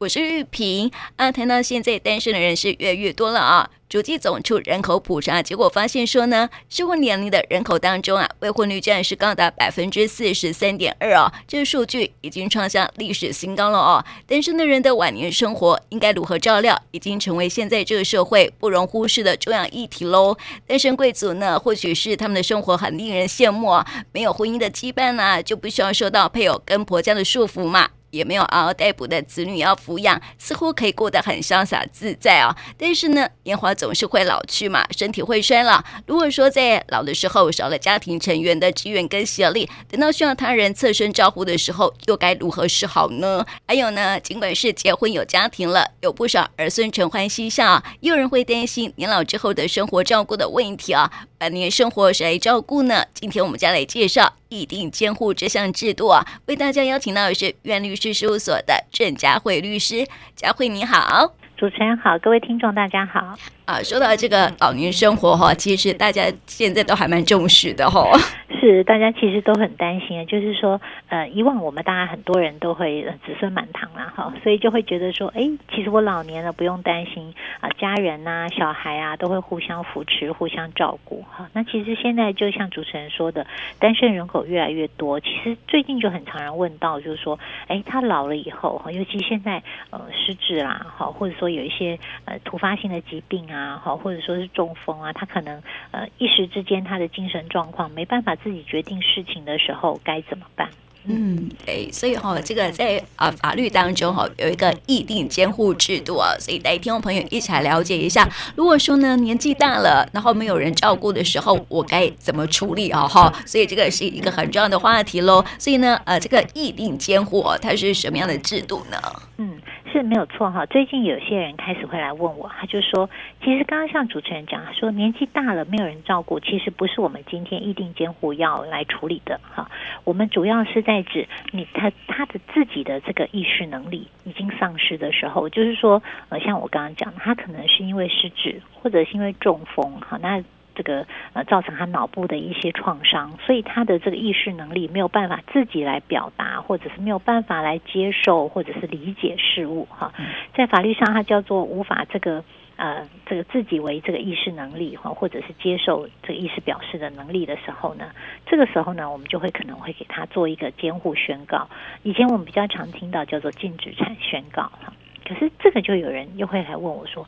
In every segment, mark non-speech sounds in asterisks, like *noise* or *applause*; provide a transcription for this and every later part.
我是玉萍啊。谈到现在单身的人是越来越多了啊，主计总处人口普查结果发现说呢，适婚年龄的人口当中啊，未婚率竟然是高达百分之四十三点二啊，这个数据已经创下历史新高了哦。单身的人的晚年生活应该如何照料，已经成为现在这个社会不容忽视的重要议题喽。单身贵族呢，或许是他们的生活很令人羡慕啊，没有婚姻的羁绊啊，就不需要受到配偶跟婆家的束缚嘛。也没有嗷嗷待哺的子女要抚养，似乎可以过得很潇洒自在啊。但是呢，年华总是会老去嘛，身体会衰老。如果说在老的时候少了家庭成员的支援跟协力，等到需要他人侧身照顾的时候，又该如何是好呢？还有呢，尽管是结婚有家庭了，有不少儿孙承欢膝下，也有人会担心年老之后的生活照顾的问题啊。晚年生活谁照顾呢？今天我们将来介绍意定监护这项制度啊，为大家邀请到的是苑律师事务所的郑佳慧律师。佳慧你好。主持人好，各位听众大家好。啊，说到这个老年生活哈，其实大家现在都还蛮重视的哈。*laughs* 是，大家其实都很担心啊，就是说，呃，以往我们大家很多人都会子孙满堂啦，哈，所以就会觉得说，哎，其实我老年了不用担心啊，家人呐、小孩啊都会互相扶持、互相照顾，哈。那其实现在就像主持人说的，单身人口越来越多，其实最近就很常人问到，就是说，哎，他老了以后，哈，尤其现在呃失智啦，哈，或者说。有一些呃突发性的疾病啊，好，或者说是中风啊，他可能呃一时之间他的精神状况没办法自己决定事情的时候该怎么办？嗯，对，所以哈、哦，这个在啊法律当中哈有一个议定监护制度啊，所以带听众朋友一起来了解一下。如果说呢年纪大了，然后没有人照顾的时候，我该怎么处理啊？哈，所以这个是一个很重要的话题喽。所以呢，呃，这个议定监护它是什么样的制度呢？嗯。是没有错哈，最近有些人开始会来问我，他就说，其实刚刚像主持人讲，说年纪大了没有人照顾，其实不是我们今天意定监护要来处理的哈。我们主要是在指你他他的自己的这个意识能力已经丧失的时候，就是说呃，像我刚刚讲，他可能是因为失智或者是因为中风哈，那。这个呃，造成他脑部的一些创伤，所以他的这个意识能力没有办法自己来表达，或者是没有办法来接受，或者是理解事物哈。在法律上，它叫做无法这个呃这个自己为这个意识能力哈，或者是接受这个意识表示的能力的时候呢，这个时候呢，我们就会可能会给他做一个监护宣告。以前我们比较常听到叫做禁止产宣告哈，可是这个就有人又会来问我说，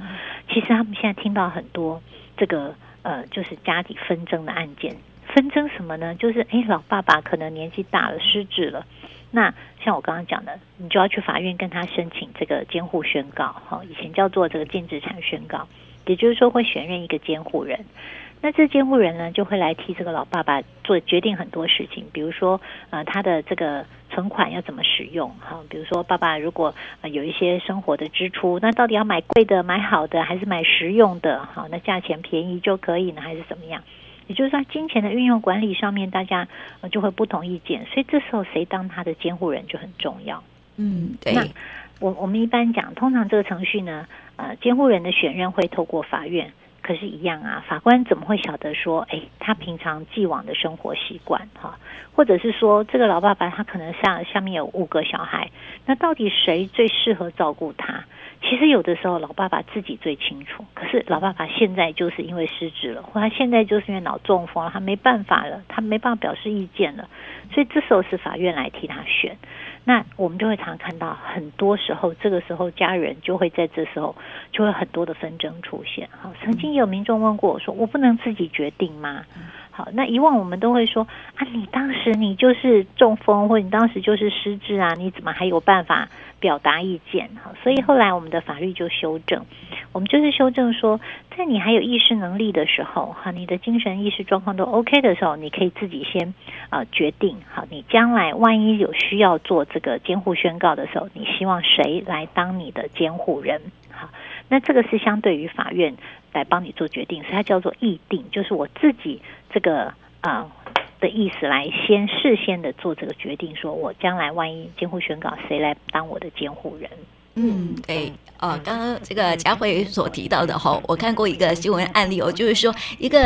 其实他们现在听到很多这个。呃，就是家里纷争的案件，纷争什么呢？就是哎，老爸爸可能年纪大了，失智了。那像我刚刚讲的，你就要去法院跟他申请这个监护宣告，哈，以前叫做这个禁止产宣告，也就是说会选任一个监护人。那这监护人呢，就会来替这个老爸爸做决定很多事情，比如说，呃，他的这个存款要怎么使用，哈，比如说爸爸如果呃有一些生活的支出，那到底要买贵的、买好的，还是买实用的？哈，那价钱便宜就可以呢，还是怎么样？也就是说，金钱的运用管理上面，大家就会不同意见，所以这时候谁当他的监护人就很重要。嗯，对。那我我们一般讲，通常这个程序呢，呃，监护人的选任会透过法院。可是，一样啊，法官怎么会晓得说，哎，他平常既往的生活习惯，哈，或者是说，这个老爸爸他可能下下面有五个小孩，那到底谁最适合照顾他？其实有的时候，老爸爸自己最清楚。可是，老爸爸现在就是因为失智了，或他现在就是因为脑中风了，他没办法了，他没办法表示意见了，所以这时候是法院来替他选。那我们就会常看到，很多时候这个时候家人就会在这时候就会很多的纷争出现。好，曾经有民众问过我说：“我不能自己决定吗？”好，那以往我们都会说：“啊，你当时你就是中风，或者你当时就是失智啊，你怎么还有办法表达意见？”好，所以后来我们的法律就修正，我们就是修正说，在你还有意识能力的时候，哈，你的精神意识状况都 OK 的时候，你可以自己先啊决定，好，你将来万一有需要做这个监护宣告的时候，你希望谁来当你的监护人？好，那这个是相对于法院来帮你做决定，所以它叫做议定，就是我自己这个啊、的意思来先事先的做这个决定，说我将来万一监护宣告谁来当我的监护人？嗯，对。呃，刚刚这个佳慧所提到的哈，我看过一个新闻案例哦，就是说一个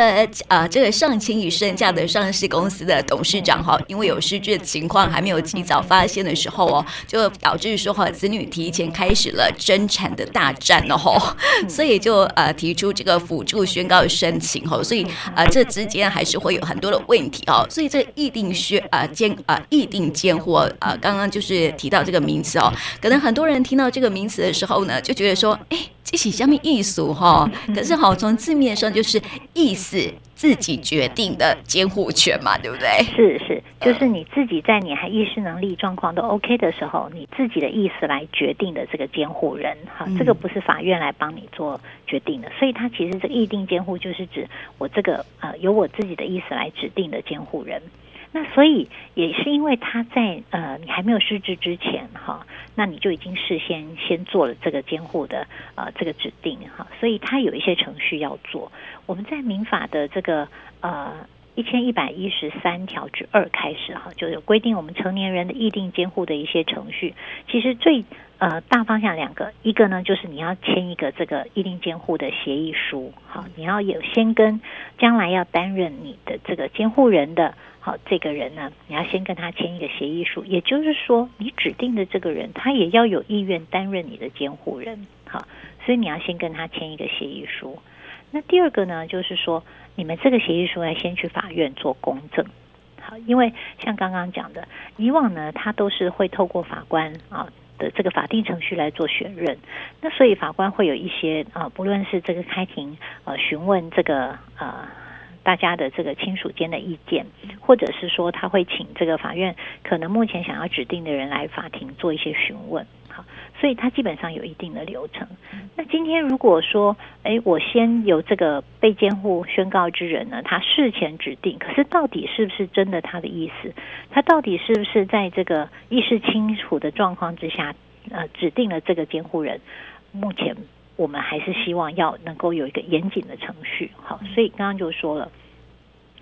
呃这个上千亿身价的上市公司的董事长哈，因为有失智的情况还没有及早发现的时候哦，就导致说哈子女提前开始了争产的大战哦，所以就呃提出这个辅助宣告申请哈，所以呃这之间还是会有很多的问题哦，所以这议定宣呃监呃议定监护呃刚刚就是提到这个名词哦，可能很多人听到这个名词的时候呢，就觉得说哎。这是什么意思哈？*laughs* 可是好，从字面上就是意思自己决定的监护权嘛，对不对？是是，就是你自己在你还意识能力状况都 OK 的时候，你自己的意思来决定的这个监护人哈，这个不是法院来帮你做决定的，所以它其实这个议定监护就是指我这个呃由我自己的意思来指定的监护人。那所以也是因为他在呃你还没有失职之前哈，那你就已经事先先做了这个监护的呃这个指定哈，所以他有一些程序要做。我们在民法的这个呃一千一百一十三条之二开始哈，就有规定我们成年人的议定监护的一些程序。其实最呃大方向两个，一个呢就是你要签一个这个议定监护的协议书，好，你要有先跟将来要担任你的这个监护人的。好，这个人呢，你要先跟他签一个协议书，也就是说，你指定的这个人，他也要有意愿担任你的监护人。好，所以你要先跟他签一个协议书。那第二个呢，就是说，你们这个协议书要先去法院做公证。好，因为像刚刚讲的，以往呢，他都是会透过法官啊的这个法定程序来做选任。那所以法官会有一些啊，不论是这个开庭呃询问这个呃。大家的这个亲属间的意见，或者是说他会请这个法院可能目前想要指定的人来法庭做一些询问，好，所以他基本上有一定的流程。那今天如果说，哎，我先由这个被监护宣告之人呢，他事前指定，可是到底是不是真的他的意思？他到底是不是在这个意识清楚的状况之下，呃，指定了这个监护人？目前。我们还是希望要能够有一个严谨的程序，好，所以刚刚就说了，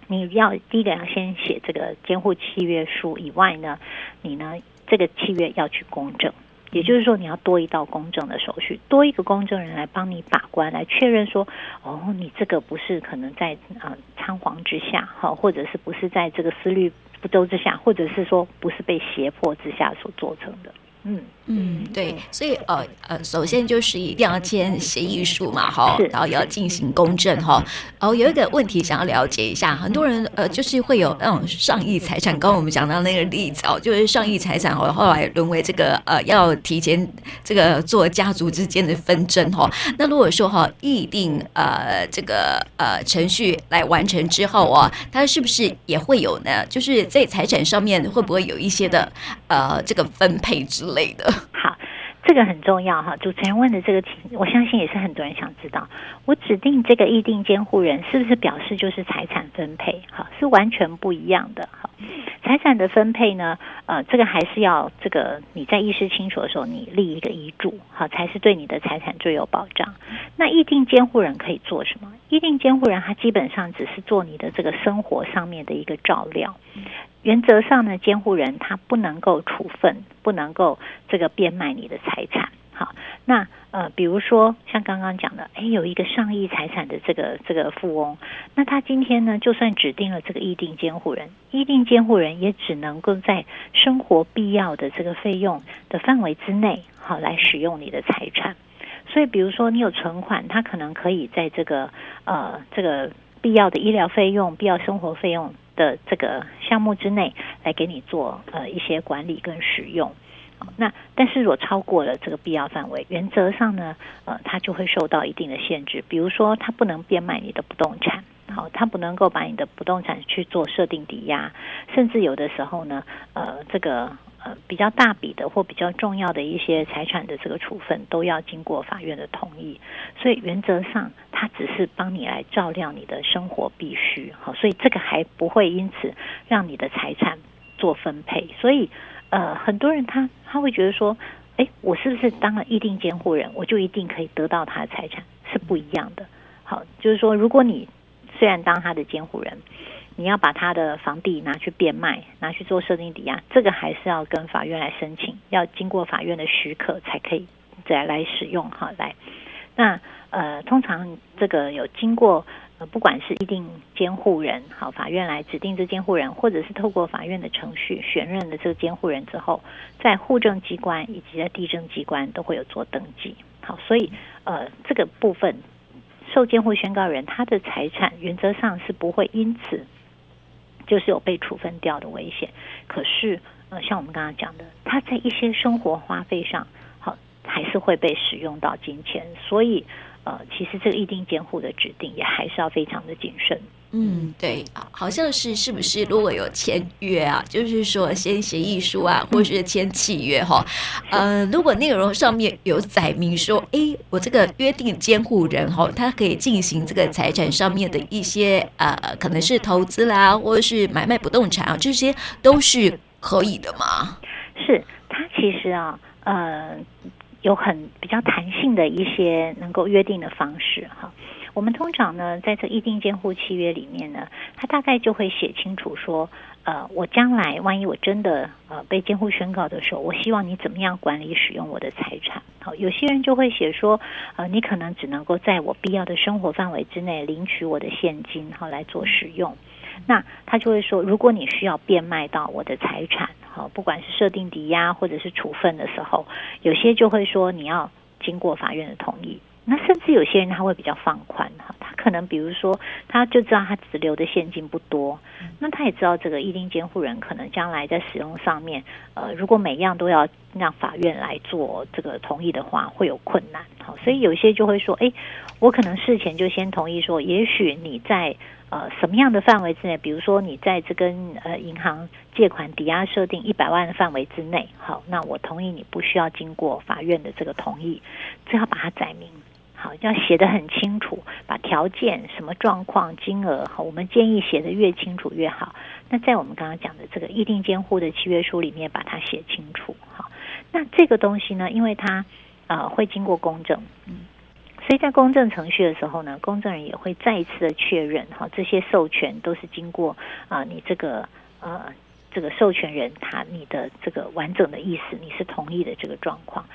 你要第一个要先写这个监护契约书以外呢，你呢这个契约要去公证，也就是说你要多一道公证的手续，多一个公证人来帮你把关，来确认说，哦，你这个不是可能在啊仓皇之下，哈，或者是不是在这个思虑不周之下，或者是说不是被胁迫之下所做成的。嗯嗯，对，所以呃呃，首先就是一定要签协议书嘛，哈，然后也要进行公证哈。哦有一个问题想要了解一下，很多人呃就是会有那种上亿财产，刚刚我们讲到那个例子哦，就是上亿财产哦后来沦为这个呃要提前这个做家族之间的纷争哈。那如果说哈议定呃这个呃程序来完成之后啊，它是不是也会有呢？就是在财产上面会不会有一些的呃这个分配之？类的 *laughs* 好，这个很重要哈。主持人问的这个题，我相信也是很多人想知道。我指定这个议定监护人，是不是表示就是财产分配？哈，是完全不一样的。哈，财产的分配呢，呃，这个还是要这个你在意识清楚的时候，你立一个遗嘱，好，才是对你的财产最有保障。那议定监护人可以做什么？议定监护人他基本上只是做你的这个生活上面的一个照料。原则上呢，监护人他不能够处分，不能够这个变卖你的财产。好，那呃，比如说像刚刚讲的，哎，有一个上亿财产的这个这个富翁，那他今天呢，就算指定了这个议定监护人，议定监护人也只能够在生活必要的这个费用的范围之内，好，来使用你的财产。所以，比如说你有存款，他可能可以在这个呃这个必要的医疗费用、必要生活费用。的这个项目之内来给你做呃一些管理跟使用，那但是如果超过了这个必要范围，原则上呢，呃，它就会受到一定的限制，比如说它不能变卖你的不动产，好，它不能够把你的不动产去做设定抵押，甚至有的时候呢，呃，这个。呃，比较大笔的或比较重要的一些财产的这个处分，都要经过法院的同意。所以原则上，它只是帮你来照料你的生活必须。好，所以这个还不会因此让你的财产做分配。所以，呃，很多人他他会觉得说，哎，我是不是当了议定监护人，我就一定可以得到他的财产？是不一样的。好，就是说，如果你虽然当他的监护人。你要把他的房地拿去变卖，拿去做设定抵押，这个还是要跟法院来申请，要经过法院的许可才可以再来使用哈来。那呃，通常这个有经过呃，不管是一定监护人，好，法院来指定这监护人，或者是透过法院的程序选任的这个监护人之后，在户政机关以及在地政机关都会有做登记。好，所以呃，这个部分受监护宣告人他的财产原则上是不会因此就是有被处分掉的危险。可是呃，像我们刚刚讲的，他在一些生活花费上，好，还是会被使用到金钱，所以。呃，其实这个意定监护的指定也还是要非常的谨慎。嗯，对，好像是是不是如果有签约啊，就是说签协议书啊，或者是签契约哈，呃，如果内容上面有载明说，哎，我这个约定监护人哈，他可以进行这个财产上面的一些呃，可能是投资啦，或者是买卖不动产啊，这些都是可以的吗？是，他其实啊，呃。有很比较弹性的一些能够约定的方式哈，我们通常呢，在这意定监护契约里面呢，它大概就会写清楚说，呃，我将来万一我真的呃被监护宣告的时候，我希望你怎么样管理使用我的财产。好，有些人就会写说，呃，你可能只能够在我必要的生活范围之内领取我的现金，好来做使用。那他就会说，如果你需要变卖到我的财产。好，不管是设定抵押或者是处分的时候，有些就会说你要经过法院的同意。那甚至有些人他会比较放宽哈，他可能比如说他就知道他只留的现金不多，那他也知道这个一定监护人可能将来在使用上面，呃，如果每样都要让法院来做这个同意的话，会有困难。好，所以有些就会说，哎，我可能事前就先同意说，也许你在。呃，什么样的范围之内？比如说，你在这跟呃银行借款抵押设定一百万的范围之内，好，那我同意你不需要经过法院的这个同意，最好把它载明，好，要写得很清楚，把条件、什么状况、金额，好，我们建议写得越清楚越好。那在我们刚刚讲的这个意定监护的契约书里面，把它写清楚，好。那这个东西呢，因为它呃会经过公证，嗯。所以在公证程序的时候呢，公证人也会再一次的确认哈，这些授权都是经过啊，你这个呃这个授权人他你的这个完整的意思，你是同意的这个状况。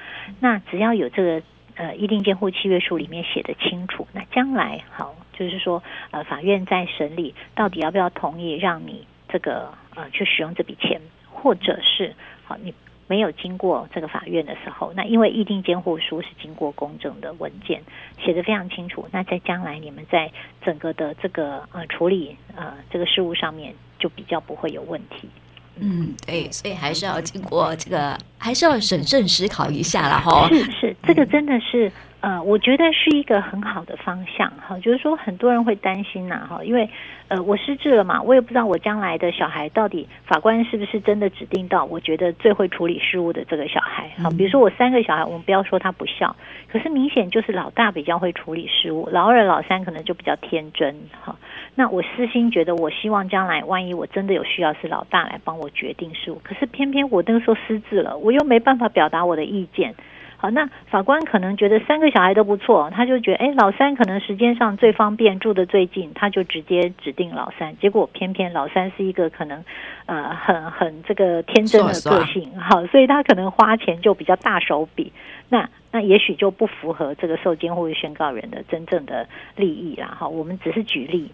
那只要有这个呃意定监护契约书里面写的清楚，那将来好就是说呃法院在审理到底要不要同意让你这个呃去使用这笔钱，或者是好你。没有经过这个法院的时候，那因为议定监护书是经过公证的文件，写得非常清楚。那在将来你们在整个的这个呃处理呃这个事务上面，就比较不会有问题。嗯，对，所以还是要经过这个，还是要审慎思考一下了哈。是是，这个真的是。呃，我觉得是一个很好的方向哈，就是说很多人会担心呐哈，因为呃我失智了嘛，我也不知道我将来的小孩到底法官是不是真的指定到我觉得最会处理事务的这个小孩哈，比如说我三个小孩，我们不要说他不孝，可是明显就是老大比较会处理事务，老二老三可能就比较天真哈。那我私心觉得，我希望将来万一我真的有需要，是老大来帮我决定事务，可是偏偏我那个时候失智了，我又没办法表达我的意见。好，那法官可能觉得三个小孩都不错，他就觉得，哎，老三可能时间上最方便，住得最近，他就直接指定老三。结果偏偏老三是一个可能，呃，很很这个天真的个性，好，所以他可能花钱就比较大手笔。那那也许就不符合这个受监护宣告人的真正的利益啦。哈，我们只是举例。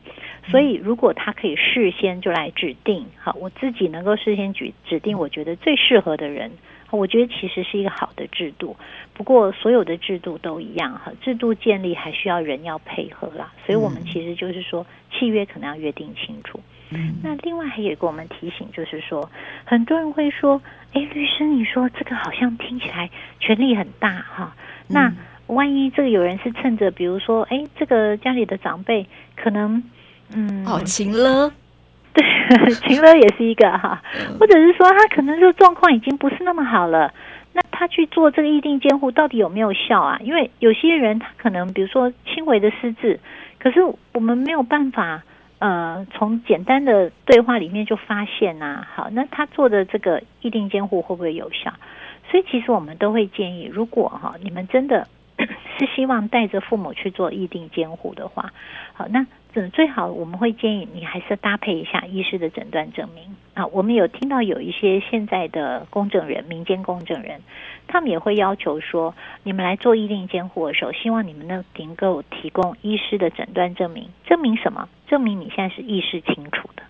所以如果他可以事先就来指定，好，我自己能够事先举指定，我觉得最适合的人。我觉得其实是一个好的制度，不过所有的制度都一样哈，制度建立还需要人要配合啦，所以我们其实就是说契约可能要约定清楚。嗯，那另外还有一个我们提醒就是说，很多人会说，哎，律师你说这个好像听起来权力很大哈，那万一这个有人是趁着比如说，哎，这个家里的长辈可能嗯，好情了。对，*laughs* 情勒也是一个哈，或者是说他可能这个状况已经不是那么好了，那他去做这个意定监护到底有没有效啊？因为有些人他可能比如说轻微的失智，可是我们没有办法呃从简单的对话里面就发现呐、啊，好，那他做的这个意定监护会不会有效？所以其实我们都会建议，如果哈你们真的是希望带着父母去做意定监护的话，好，那最好我们会建议你还是搭配一下医师的诊断证明啊。我们有听到有一些现在的公证人、民间公证人，他们也会要求说，你们来做意定监护的时候，希望你们能够提供医师的诊断证明，证明什么？证明你现在是意识清楚的。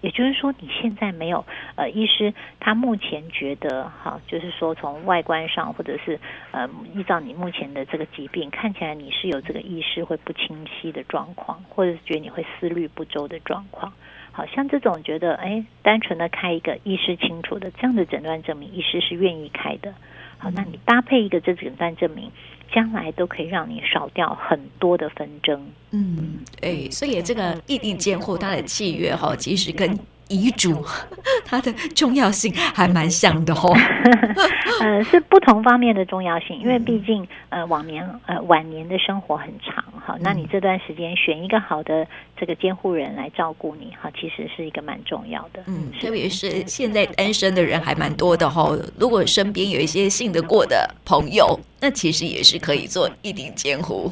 也就是说，你现在没有呃，医师他目前觉得哈，就是说从外观上或者是呃，依照你目前的这个疾病看起来你是有这个意识会不清晰的状况，或者是觉得你会思虑不周的状况。好像这种觉得哎，单纯的开一个意识清楚的这样的诊断证明，医师是愿意开的。好，那你搭配一个这诊断证明。将来都可以让你少掉很多的纷争。嗯，哎，所以这个异地监护它的契约哈，其实跟遗嘱 *laughs* 它的重要性还蛮像的哦。*laughs* 呃，是不同方面的重要性，因为毕竟呃，往年呃晚年的生活很长哈，那你这段时间选一个好的这个监护人来照顾你哈，其实是一个蛮重要的。嗯，特别是现在单身的人还蛮多的哈，如果身边有一些信得过的朋友，那其实也是可以做一定监护。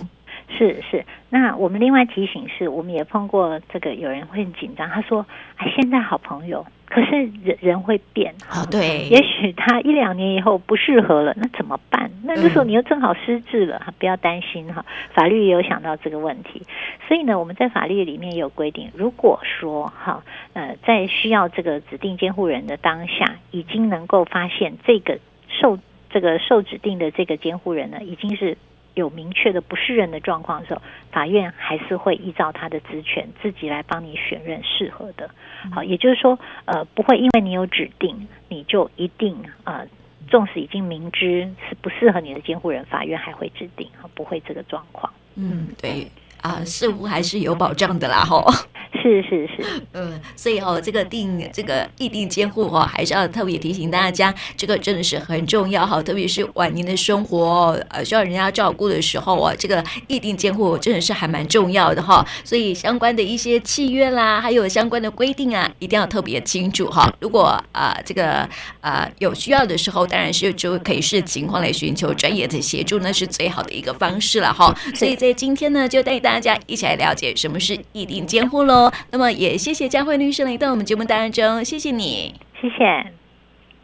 是是，那我们另外提醒是，我们也碰过这个有人会很紧张，他说：“哎，现在好朋友，可是人人会变，好、哦、对，也许他一两年以后不适合了，那怎么办？那这时候你又正好失智了，嗯、不要担心哈，法律也有想到这个问题，所以呢，我们在法律里面也有规定，如果说哈呃，在需要这个指定监护人的当下，已经能够发现这个受这个受指定的这个监护人呢，已经是。有明确的不适任的状况的时候，法院还是会依照他的职权自己来帮你选任适合的。好，也就是说，呃，不会因为你有指定，你就一定呃，纵使已经明知是不适合你的监护人，法院还会指定，不会这个状况。嗯，对啊，似乎还是有保障的啦，吼。是是是，*laughs* 嗯，所以哦，这个定这个异定监护哈，还是要特别提醒大家，这个真的是很重要哈，特别是晚年的生活，呃，需要人家照顾的时候啊，这个异定监护真的是还蛮重要的哈。所以相关的一些契约啦，还有相关的规定啊，一定要特别清楚哈。如果啊、呃，这个啊、呃、有需要的时候，当然是就可以视情况来寻求专业的协助，那是最好的一个方式了哈。所以在今天呢，就带大家一起来了解什么是意定监护喽。那么也谢谢佳慧律师来到我们节目当中，谢谢你，谢谢。